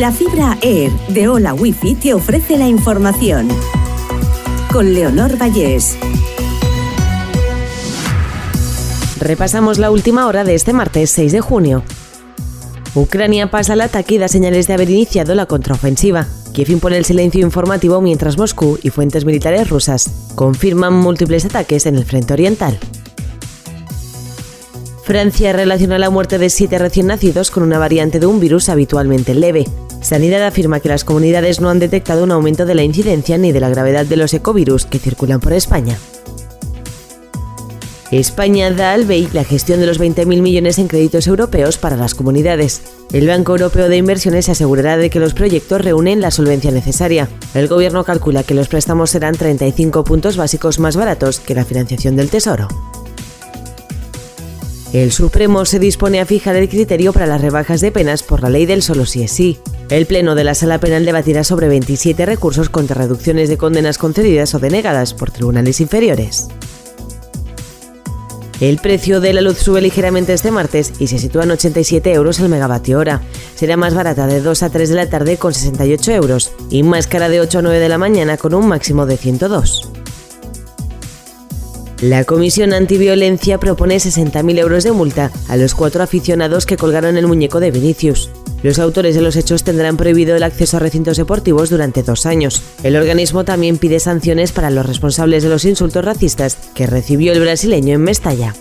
La fibra Air de Hola Wifi te ofrece la información. Con Leonor Vallés. Repasamos la última hora de este martes 6 de junio. Ucrania pasa al ataque y da señales de haber iniciado la contraofensiva. Kiev impone el silencio informativo mientras Moscú y fuentes militares rusas confirman múltiples ataques en el frente oriental. Francia relaciona la muerte de siete recién nacidos con una variante de un virus habitualmente leve. Sanidad afirma que las comunidades no han detectado un aumento de la incidencia ni de la gravedad de los ecovirus que circulan por España. España da al BEI la gestión de los 20.000 millones en créditos europeos para las comunidades. El Banco Europeo de Inversiones se asegurará de que los proyectos reúnen la solvencia necesaria. El Gobierno calcula que los préstamos serán 35 puntos básicos más baratos que la financiación del Tesoro. El Supremo se dispone a fijar el criterio para las rebajas de penas por la ley del solo si es sí. El Pleno de la Sala Penal debatirá sobre 27 recursos contra reducciones de condenas concedidas o denegadas por tribunales inferiores. El precio de la luz sube ligeramente este martes y se sitúa en 87 euros el megavatio hora. Será más barata de 2 a 3 de la tarde con 68 euros y más cara de 8 a 9 de la mañana con un máximo de 102. La Comisión Antiviolencia propone 60.000 euros de multa a los cuatro aficionados que colgaron el muñeco de Vinicius. Los autores de los hechos tendrán prohibido el acceso a recintos deportivos durante dos años. El organismo también pide sanciones para los responsables de los insultos racistas que recibió el brasileño en Mestalla.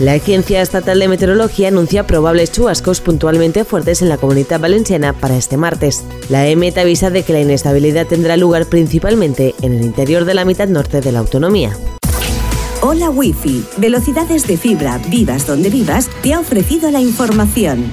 La Agencia Estatal de Meteorología anuncia probables chubascos puntualmente fuertes en la comunidad valenciana para este martes. La EMET avisa de que la inestabilidad tendrá lugar principalmente en el interior de la mitad norte de la autonomía. Hola Wi-Fi, velocidades de fibra, vivas donde vivas, te ha ofrecido la información.